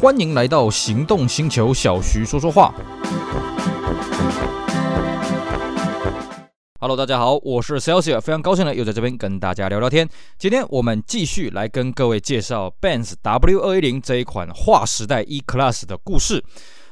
欢迎来到行动星球，小徐说说话。Hello，大家好，我是 Celsius，非常高兴呢，又在这边跟大家聊聊天。今天我们继续来跟各位介绍 Benz W 二一零这一款划时代 E-Class 的故事。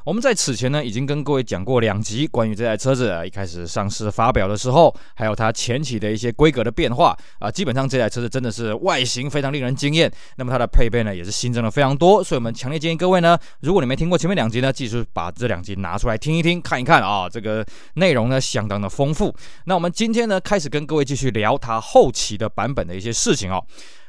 我们在此前呢，已经跟各位讲过两集关于这台车子啊，一开始上市发表的时候，还有它前期的一些规格的变化啊，基本上这台车子真的是外形非常令人惊艳。那么它的配备呢，也是新增了非常多，所以我们强烈建议各位呢，如果你没听过前面两集呢，继续把这两集拿出来听一听，看一看啊，这个内容呢相当的丰富。那我们今天呢，开始跟各位继续聊它后期的版本的一些事情哦。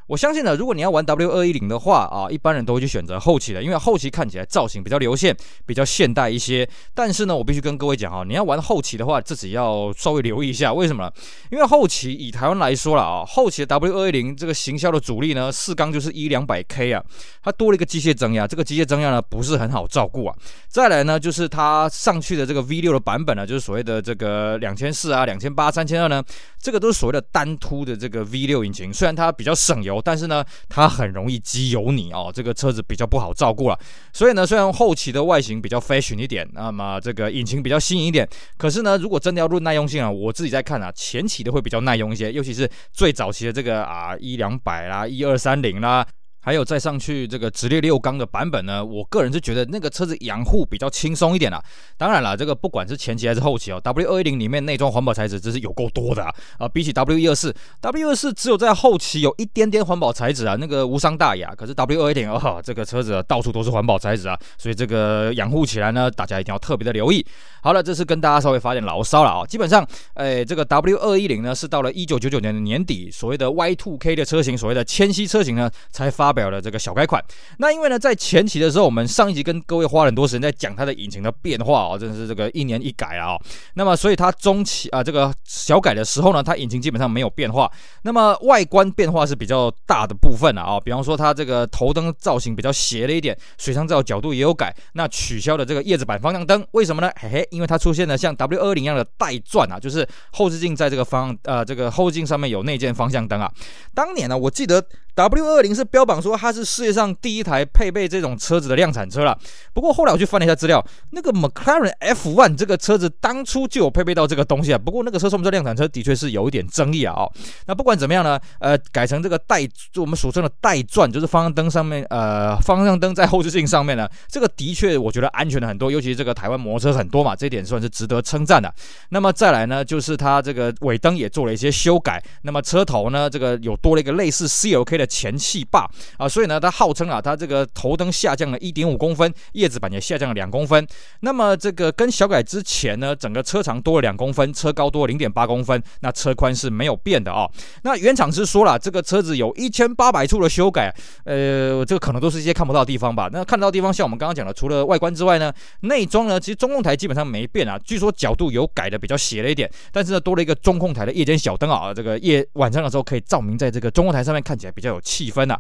我相信呢，如果你要玩 W210 的话啊，一般人都会去选择后期的，因为后期看起来造型比较流线，比较现代一些。但是呢，我必须跟各位讲哈，你要玩后期的话，自己要稍微留意一下，为什么呢？因为后期以台湾来说了啊，后期的 W210 这个行销的主力呢，四缸就是一两百 K 啊，它多了一个机械增压，这个机械增压呢不是很好照顾啊。再来呢，就是它上去的这个 V6 的版本呢，就是所谓的这个两千四啊、两千八、三千二呢，这个都是所谓的单凸的这个 V6 引擎，虽然它比较省油。但是呢，它很容易机油泥哦，这个车子比较不好照顾了。所以呢，虽然后期的外形比较 fashion 一点，那么这个引擎比较新颖一点，可是呢，如果真的要论耐用性啊，我自己在看啊，前期的会比较耐用一些，尤其是最早期的这个啊一两百啦、一二三零啦。还有再上去这个直列六缸的版本呢，我个人是觉得那个车子养护比较轻松一点啦。当然了，这个不管是前期还是后期哦，W210 里面内装环保材质真是有够多的啊！啊，比起 W124，W124 只有在后期有一点点环保材质啊，那个无伤大雅。可是 W210 哦，这个车子到处都是环保材质啊，所以这个养护起来呢，大家一定要特别的留意。好了，这是跟大家稍微发点牢骚了啊。基本上，哎，这个 W210 呢是到了一九九九年的年底，所谓的 Y2K 的车型，所谓的千禧车型呢才发。发表了这个小改款，那因为呢，在前期的时候，我们上一集跟各位花了很多时间在讲它的引擎的变化哦，真的是这个一年一改啊、那么，所以它中期啊，这个小改的时候呢，它引擎基本上没有变化。那么外观变化是比较大的部分啊、比方说它这个头灯造型比较斜了一点，水箱罩角度也有改。那取消了这个叶子板方向灯，为什么呢？嘿嘿，因为它出现了像 W210 一样的带钻啊，就是后视镜在这个方呃这个后视镜上面有内建方向灯啊。当年呢，我记得。W210 是标榜说它是世界上第一台配备这种车子的量产车了。不过后来我去翻了一下资料，那个 McLaren F1 这个车子当初就有配备到这个东西啊。不过那个车说我们说量产车的确是有一点争议啊。哦，那不管怎么样呢，呃，改成这个带，就我们俗称的带钻，就是方向灯上面，呃，方向灯在后视镜上面呢，这个的确我觉得安全了很多。尤其这个台湾摩托车很多嘛，这一点算是值得称赞的。那么再来呢，就是它这个尾灯也做了一些修改。那么车头呢，这个有多了一个类似 CLK 的。前气坝啊，所以呢，它号称啊，它这个头灯下降了一点五公分，叶子板也下降了两公分。那么这个跟小改之前呢，整个车长多了两公分，车高多了零点八公分，那车宽是没有变的啊、那原厂是说了，这个车子有一千八百处的修改，呃，这个可能都是一些看不到的地方吧。那看到的地方，像我们刚刚讲的，除了外观之外呢，内装呢，其实中控台基本上没变啊。据说角度有改的比较斜了一点，但是呢，多了一个中控台的夜间小灯啊，这个夜晚上的时候可以照明在这个中控台上面，看起来比较有。气氛啊，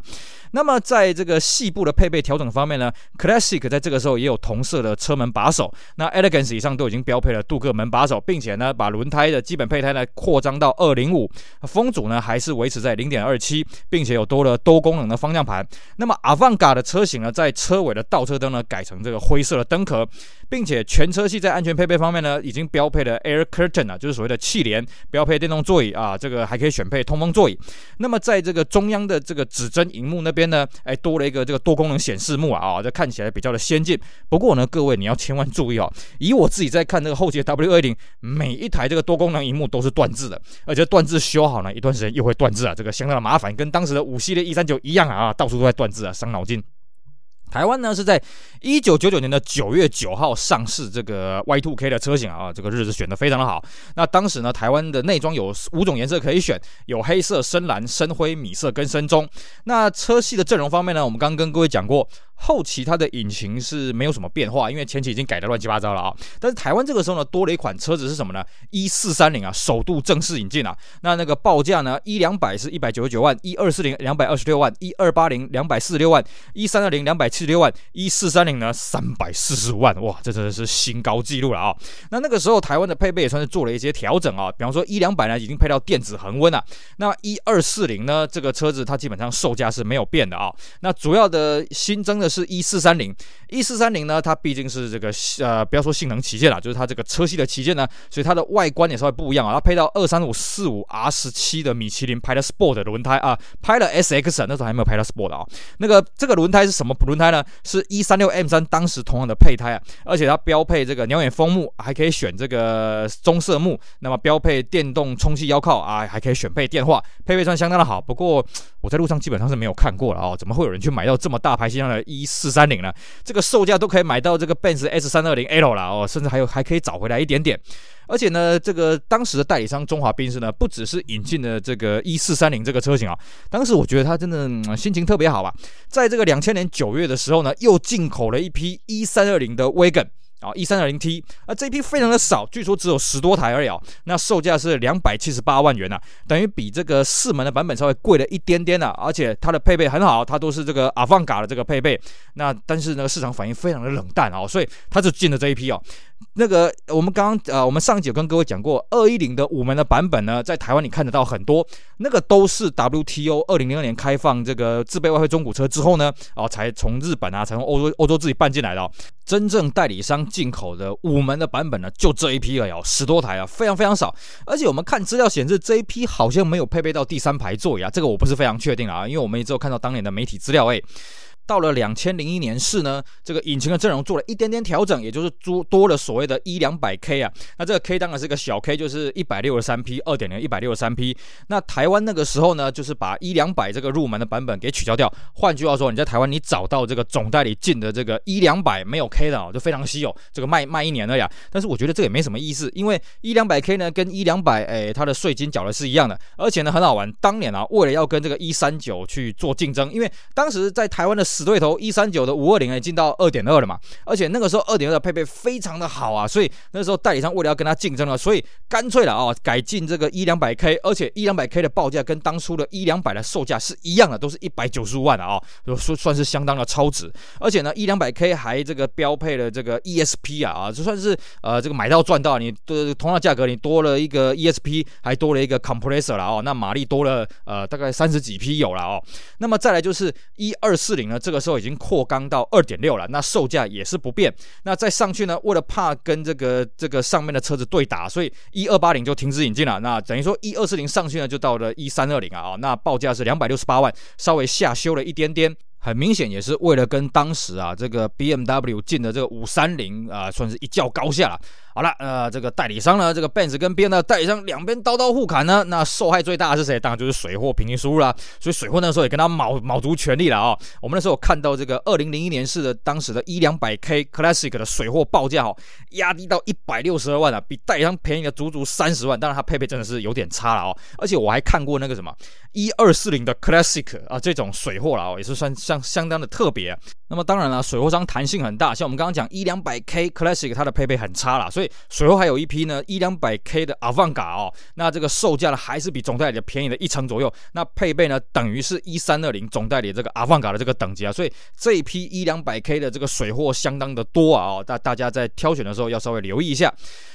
那么在这个细部的配备调整方面呢，Classic 在这个时候也有同色的车门把手，那 Elegance 以上都已经标配了镀铬门把手，并且呢，把轮胎的基本配胎呢扩张到二零五，风阻呢还是维持在零点二七，并且有多了多功能的方向盘。那么 Avantgarde 的车型呢，在车尾的倒车灯呢改成这个灰色的灯壳，并且全车系在安全配备方面呢，已经标配了 Air Curtain 啊，就是所谓的气帘，标配电动座椅啊，这个还可以选配通风座椅。那么在这个中央的这个指针荧幕那边呢，哎，多了一个这个多功能显示幕啊，啊，这看起来比较的先进。不过呢，各位你要千万注意哦，以我自己在看这个后期的 W210，每一台这个多功能荧幕都是断字的，而且断字修好呢，一段时间又会断字啊，这个相当的麻烦，跟当时的五系列 E39 一样啊，到处都在断字啊，伤脑筋。台湾呢是在一九九九年的九月九号上市这个 Y Two K 的车型啊，这个日子选的非常的好。那当时呢，台湾的内装有五种颜色可以选，有黑色、深蓝、深灰、米色跟深棕。那车系的阵容方面呢，我们刚跟各位讲过。后期它的引擎是没有什么变化，因为前期已经改得乱七八糟了啊。但是台湾这个时候呢，多了一款车子是什么呢一四三零啊，首度正式引进啊。那那个报价呢一两百是一百九十九万一二四零两百二十六万一二八零两百四十六万一三二零两百七十六万一四三零呢三百四十万，哇，这真的是新高纪录了啊。那那个时候台湾的配备也算是做了一些调整啊，比方说一两百呢已经配到电子恒温了，那一二四零呢这个车子它基本上售价是没有变的啊。那主要的新增的。是一四三零一四三零呢，它毕竟是这个呃，不要说性能旗舰了，就是它这个车系的旗舰呢，所以它的外观也稍微不一样啊。它配到二三五四五 R 十七的米其林 Pilot Sport 的轮胎啊拍了 SX 那时候还没有拍到 Sport 啊。那个这个轮胎是什么轮胎呢？是一三六 M 三当时同样的配胎啊，而且它标配这个鸟眼风幕，还可以选这个棕色幕，那么标配电动充气腰靠啊，还可以选配电话，配备算相当的好。不过我在路上基本上是没有看过了啊，怎么会有人去买到这么大排气量的一四三零了？这个售价都可以买到这个 Benz S 三二零 L 了哦，甚至还有还可以找回来一点点。而且呢，这个当时的代理商中华宾士呢，不只是引进了这个一四三零这个车型啊，当时我觉得他真的、心情特别好吧，在这个两千年九月的时候呢，又进口了一批一三二零的 Wagon。啊，E 三二零 T，啊，这一批非常的少，据说只有十多台而已啊。那售价是两百七十八万元呐、等于比这个四门的版本稍微贵了一点点的、啊，而且它的配备很好，它都是这个阿凡卡的这个配备。那但是呢，市场反应非常的冷淡啊，所以它就进了这一批哦。那个我们刚刚呃，我们上一集有跟各位讲过，二一零的五门的版本呢，在台湾你看得到很多，那个都是 WTO 二零零二年开放这个自备外汇中古车之后呢，哦，才从日本啊，才从欧洲欧洲自己办进来的、真正代理商进口的五门的版本呢，就这一批而已，十多台啊，非常非常少。而且我们看资料显示，这一批好像没有配备到第三排座椅啊，这个我不是非常确定啊，因为我们也只有看到当年的媒体资料诶。到了两千零一年式呢，这个引擎的阵容做了一点点调整，也就是多多了所谓的一两百 K 啊。那这个 K 当然是个小 K，就是一百六十三匹，二点零一百六十三匹。那台湾那个时候呢，就是把一两百这个入门的版本给取消掉。换句话说，你在台湾你找到这个总代理进的这个一两百没有 K 的哦，就非常稀有。这个卖卖一年了呀。但是我觉得这也没什么意思，因为一两百 K 呢跟一两百哎它的税金缴的是一样的，而且呢很好玩。当年啊，为了要跟这个一三九去做竞争，因为当时在台湾的死对头一三九。的五二零也进到二点二了嘛，而且那个时候二点二的配备非常的好啊，所以那时候代理商为了要跟他竞争了，所以干脆了啊，改进这个一两百 K，而且一两百 K 的报价跟当初的一两百的售价是一样的，都是一百九十五万的啊，就说算是相当的超值。而且呢一两百 K 还这个标配了这个 ESP 啊啊，就算是呃这个买到赚到，你的同样价格你多了一个 ESP，还多了一个 compressor 了哦，那马力多了呃大概三十几匹有了哦。那么再来就是一二四零呢，这个时候已经扩。缸到二点六了，那售价也是不变。那再上去呢，为了怕跟这个这个上面的车子对打，所以一二八零就停止引进了。那等于说一二四零上去呢，就到了一三二零啊，那报价是两百六十八万，稍微下修了一点点。很明显也是为了跟当时啊这个 BMW 进的这个五三零啊，算是一较高下了。好了，呃，这个代理商呢，这个 Benz 跟 BMW 的代理商两边刀刀互砍呢，那受害最大的是谁？当然就是水货平均输入啦。所以水货那时候也跟他卯卯足全力了啊、哦。我们那时候看到这个二零零一年式的当时的一两百 K Classic 的水货报价哦，压低到一百六十二万啊，比代理商便宜了足足三十万。当然它配备真的是有点差了哦。而且我还看过那个什么一二四零的 Classic 啊，这种水货了哦，也是算相相当的特别、那么当然了，水货商弹性很大，像我们刚刚讲一两百 K Classic 它的配备很差了，所以水货还有一批呢一两百 K 的 Avanca 哦，那这个售价呢还是比总代理的便宜了一成左右。那配备呢，等于是 E 三二零总代理这个 Avanca 的这个等级啊，所以这一批一两百 K 的这个水货相当的多啊，大大家在挑选的时候要稍微留意一下。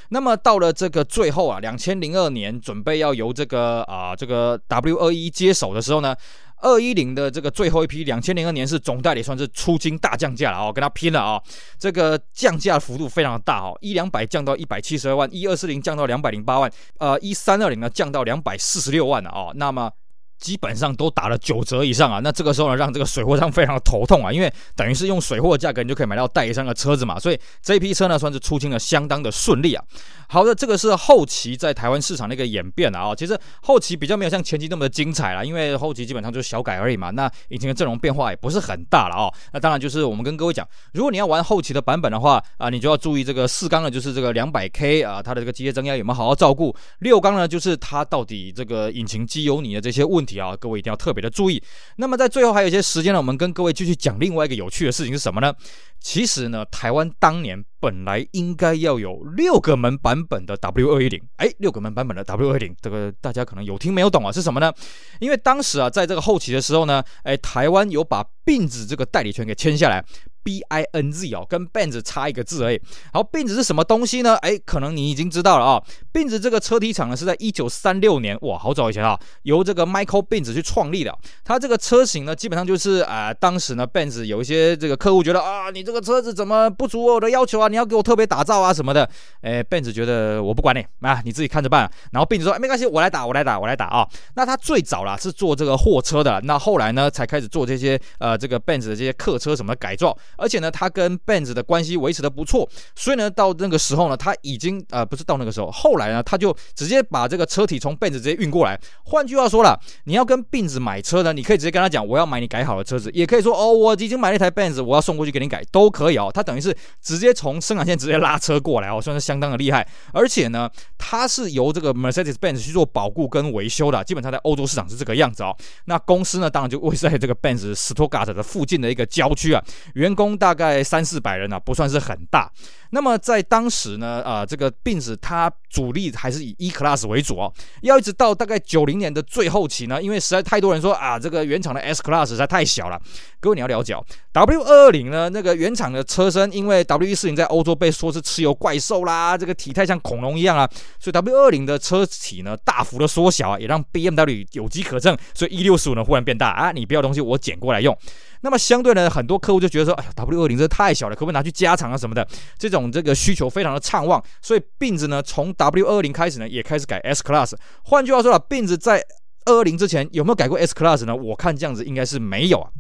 那么到了这个最后啊，两千零二年准备要由这个啊这个 W 二一接手的时候呢。二一零的这个最后一批，两千零二年是总代理算是出金大降价了哦，跟他拼了啊、哦！这个降价幅度非常的大哦，一两百降到一百七十二万，一二四零降到两百零八万，呃，一三二零呢降到两百四十六万了哦，那么。基本上都打了九折以上啊，那这个时候呢，让这个水货商非常的头痛啊，因为等于是用水货价格你就可以买到代理商的车子嘛，所以这一批车呢算是出清的相当的顺利啊。好的，这个是后期在台湾市场的一个演变啊，其实后期比较没有像前期那么的精彩了，因为后期基本上就是小改而已嘛，那引擎的阵容变化也不是很大了哦。那当然就是我们跟各位讲，如果你要玩后期的版本的话啊，你就要注意这个四缸的，就是这个两百 K 啊，它的这个机械增压有没有好好照顾？六缸呢，就是它到底这个引擎机油泥的这些问题。啊，各位一定要特别的注意。那么在最后还有一些时间呢，我们跟各位继续讲另外一个有趣的事情是什么呢？其实呢，台湾当年本来应该要有六个门版本的 W 二一零，哎，六个门版本的 W 二一零，这个大家可能有听没有懂啊？是什么呢？因为当时啊，在这个后期的时候呢，哎，台湾有把。并子这个代理权给签下来，B I N Z 哦，跟 Benz 差一个字而已。好，Benz 是什么东西呢？哎，可能你已经知道了啊、哦。Benz 这个车体厂呢是在一九三六年，哇，好早以前啊，由这个 Michael Benz 去创立的。它这个车型呢，基本上就是啊、当时呢 Benz 有一些这个客户觉得啊，你这个车子怎么不足我的要求啊？你要给我特别打造啊什么的。哎，Benz 觉得我不管你啊，你自己看着办。然后 Benz 说，哎，没关系，我来打，我来打，我来打啊。那他最早啦是做这个货车的，那后来呢才开始做这些呃这个 Benz 的这些客车什么的改造。而且呢，他跟 Benz 的关系维持的不错，所以呢，到那个时候呢，他已经呃不是到那个时候，后来呢，他就直接把这个车体从 Benz 直接运过来。换句话说了，你要跟 Benz 买车呢，你可以直接跟他讲，我要买你改好的车子，也可以说哦，我已经买了一台 Benz，我要送过去给你改，都可以哦。他等于是直接从生产线直接拉车过来哦，算是相当的厉害。而且呢，他是由这个 Mercedes-Benz 去做保固跟维修的，基本上在欧洲市场是这个样子哦。那公司呢，当然就位在这个 Benz Stuttgart 的附近的一个郊区啊，员工大概三四百人啊，不算是很大。那么在当时呢，呃，这个病子它主力还是以 E Class 为主哦。要一直到大概九零年的最后期呢，因为实在太多人说啊，这个原厂的 S Class 实在太小了。各位你要了解，W 二二零呢，那个原厂的车身，因为 W 一四零在欧洲被说是汽油怪兽啦，这个体态像恐龙一样啊，所以 W 二二零的车体呢大幅的缩小啊，也让 BMW 有机可乘。所以 E 六十五呢忽然变大啊，你不要东西我捡过来用。那么相对呢，很多客户就觉得说，哎呀，W 二零这太小了，可不可以拿去加长啊什么的？这种这个需求非常的畅旺，所以宾子呢，从 W 二零开始呢，也开始改 S Class。换句话说啊宾子在二二零之前有没有改过 S Class 呢？我看这样子应该是没有啊。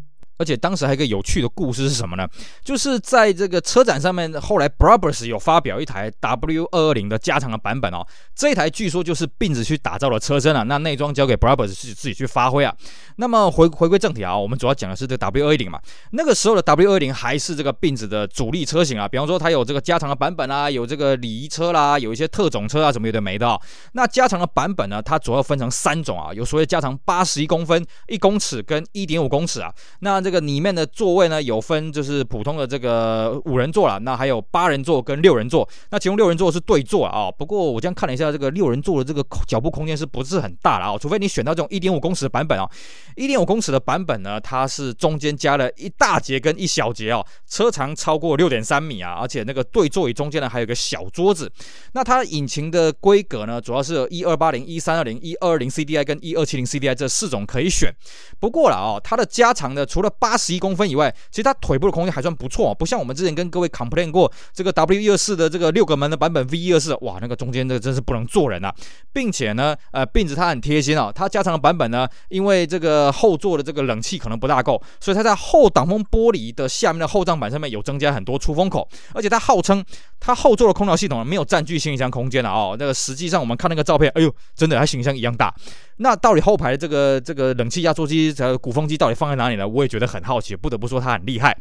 而且当时还有一个有趣的故事是什么呢？就是在这个车展上面，后来 Brabus 有发表一台 W 二二零的加长的版本哦。这一台据说就是 Benz 去打造的车身啊，那内装交给 Brabus 自己自己去发挥啊。那么回回归正题啊，我们主要讲的是这 W 二一零嘛。那个时候的 W 二一零还是这个 Benz 的主力车型啊，比方说它有这个加长的版本啊，有这个礼仪车啦，有一些特种车啊，什么有的没的啊。那加长的版本呢，它主要分成三种啊，有所谓加长八十一公分、一公尺跟一点五公尺啊。那这这个里面的座位呢，有分就是普通的这个五人座啦，那还有八人座跟六人座。那其中六人座是对座啊，不过我这样看了一下，这个六人座的这个脚部空间是不是很大了啊？除非你选到这种一点五公尺的版本啊。一点五公尺的版本呢，它是中间加了一大节跟一小节哦，车长超过六点三米啊，而且那个对座椅中间呢还有个小桌子。那它引擎的规格呢，主要是有一二八零、一三二零、一二二零 CDI 跟一二七零 CDI 这四种可以选。不过了哦，它的加长呢，除了八十一公分以外，其实它腿部的空间还算不错，不像我们之前跟各位 complain 过这个 W 一二四的这个六个门的版本 V 一二四，哇，那个中间这个真是不能坐人啊，并且呢，呃，并且它很贴心哦，它加长的版本呢，因为这个。后座的这个冷气可能不大够，所以它在后挡风玻璃的下面的后帐板上面有增加很多出风口，而且它号称它后座的空调系统没有占据行李箱空间了哦。那个实际上我们看那个照片，哎呦，真的，它行李箱一样大。那到底后排的这个这个冷气压缩机、这鼓风机到底放在哪里呢？我也觉得很好奇，不得不说他很厉害。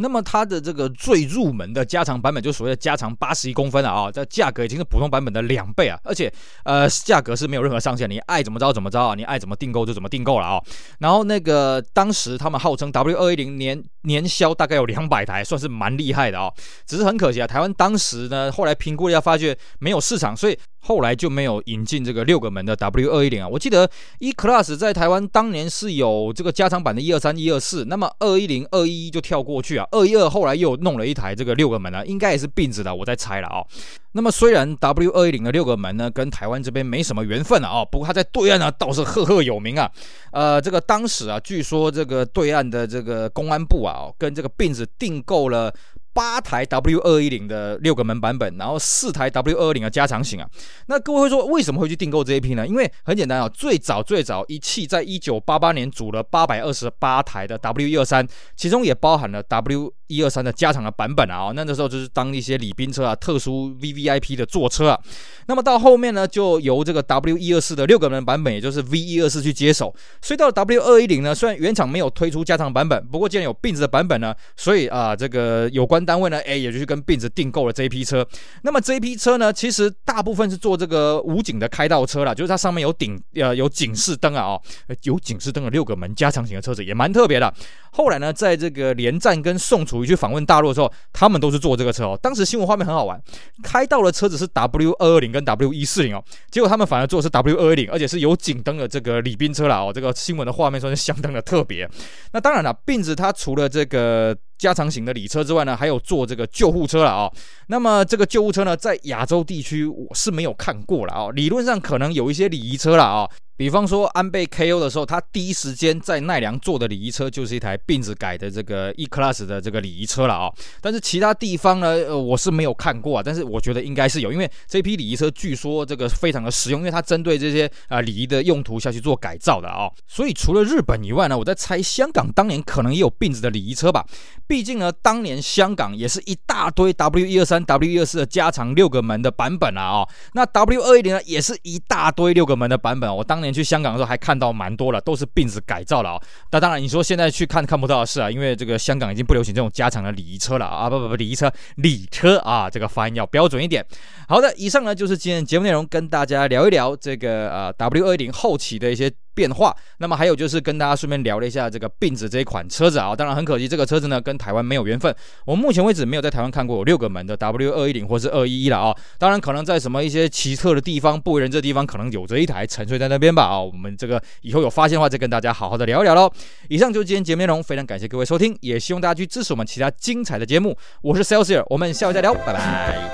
那么它的这个最入门的加长版本，就所谓的加长八十一公分了啊，这价格已经是普通版本的两倍啊，而且呃价格是没有任何上限，你爱怎么着怎么着啊，你爱怎么订购就怎么订购了啊。然后那个当时他们号称 W 二一零年年销大概有两百台，算是蛮厉害的啊。只是很可惜啊，台湾当时呢后来评估了一下，发觉没有市场，所以。后来就没有引进这个六个门的 W 二一零啊，我记得 E Class 在台湾当年是有这个加长版的一二三一二四，那么二一零二一一就跳过去啊，二一二后来又弄了一台这个六个门呢，应该也是并子的，我在猜了啊。那么虽然 W 二一零的六个门呢跟台湾这边没什么缘分了啊，不过它在对岸呢倒是赫赫有名啊。呃，这个当时啊，据说这个对岸的这个公安部啊，跟这个并子订购了。八台 W 二一零的六个门版本，然后四台 W 二一零的加长型啊。那各位会说，为什么会去订购这一批呢？因为很简单啊，最早最早一汽在一九八八年组了八百二十八台的 W 一二三，其中也包含了 W 一二三的加长的版本啊。那那时候就是当一些礼宾车啊、特殊 VVIP 的坐车啊。那么到后面呢，就由这个 W 一二四的六个门版本，也就是 V 一二四去接手。所以到了 W 二一零呢，虽然原厂没有推出加长版本，不过既然有 Benz 的版本呢，所以啊，这个有关。单位呢，哎，也就去跟 Benz 订购了这一批车。那么这一批车呢，其实大部分是做这个武警的开道车啦，就是它上面有顶呃有警示灯啊，哦，有警示灯的六个门加长型的车子也蛮特别的。后来呢，在这个连战跟宋楚瑜去访问大陆的时候，他们都是坐这个车哦。当时新闻画面很好玩，开道的车子是 W 二二零跟 W 一四零哦，结果他们反而坐的是 W 二二零，而且是有警灯的这个礼宾车啦哦。这个新闻的画面算是相当的特别。那当然了，Benz 它除了这个。加长型的礼车之外呢，还有做这个救护车了啊。那么这个救护车呢，在亚洲地区我是没有看过了啊。理论上可能有一些礼仪车了啊。比方说安倍 KO 的时候，他第一时间在奈良坐的礼仪车就是一台病子改的这个 E Class 的这个礼仪车了啊。但是其他地方呢，呃，我是没有看过啊。但是我觉得应该是有，因为这批礼仪车据说这个非常的实用，因为它针对这些啊礼仪的用途下去做改造的啊。所以除了日本以外呢，我在猜香港当年可能也有病子的礼仪车吧。毕竟呢，当年香港也是一大堆 W 一二三、W 一二四的加长六个门的版本啊啊。那 W 二一零呢，也是一大堆六个门的版本。我当年。去香港的时候还看到蛮多了，都是病子改造了啊、那当然，你说现在去看看不到是啊，因为这个香港已经不流行这种加长的礼仪车了啊，不不不，礼仪车礼车啊，这个发音要标准一点。好的，以上呢就是今天节目内容，跟大家聊一聊这个呃 W 二零后期的一些。变化，那么还有就是跟大家顺便聊了一下这个病子这一款车子啊，当然很可惜，这个车子呢跟台湾没有缘分，我们目前为止没有在台湾看过有六个门的 W 二一零或是二一一了啊，当然可能在什么一些奇特的地方、不为人知的地方，可能有着一台沉睡在那边吧啊，我们这个以后有发现的话，再跟大家好好的聊一聊喽。以上就是今天节目内容，非常感谢各位收听，也希望大家去支持我们其他精彩的节目。我是 Celsius，我们下回再聊，拜拜。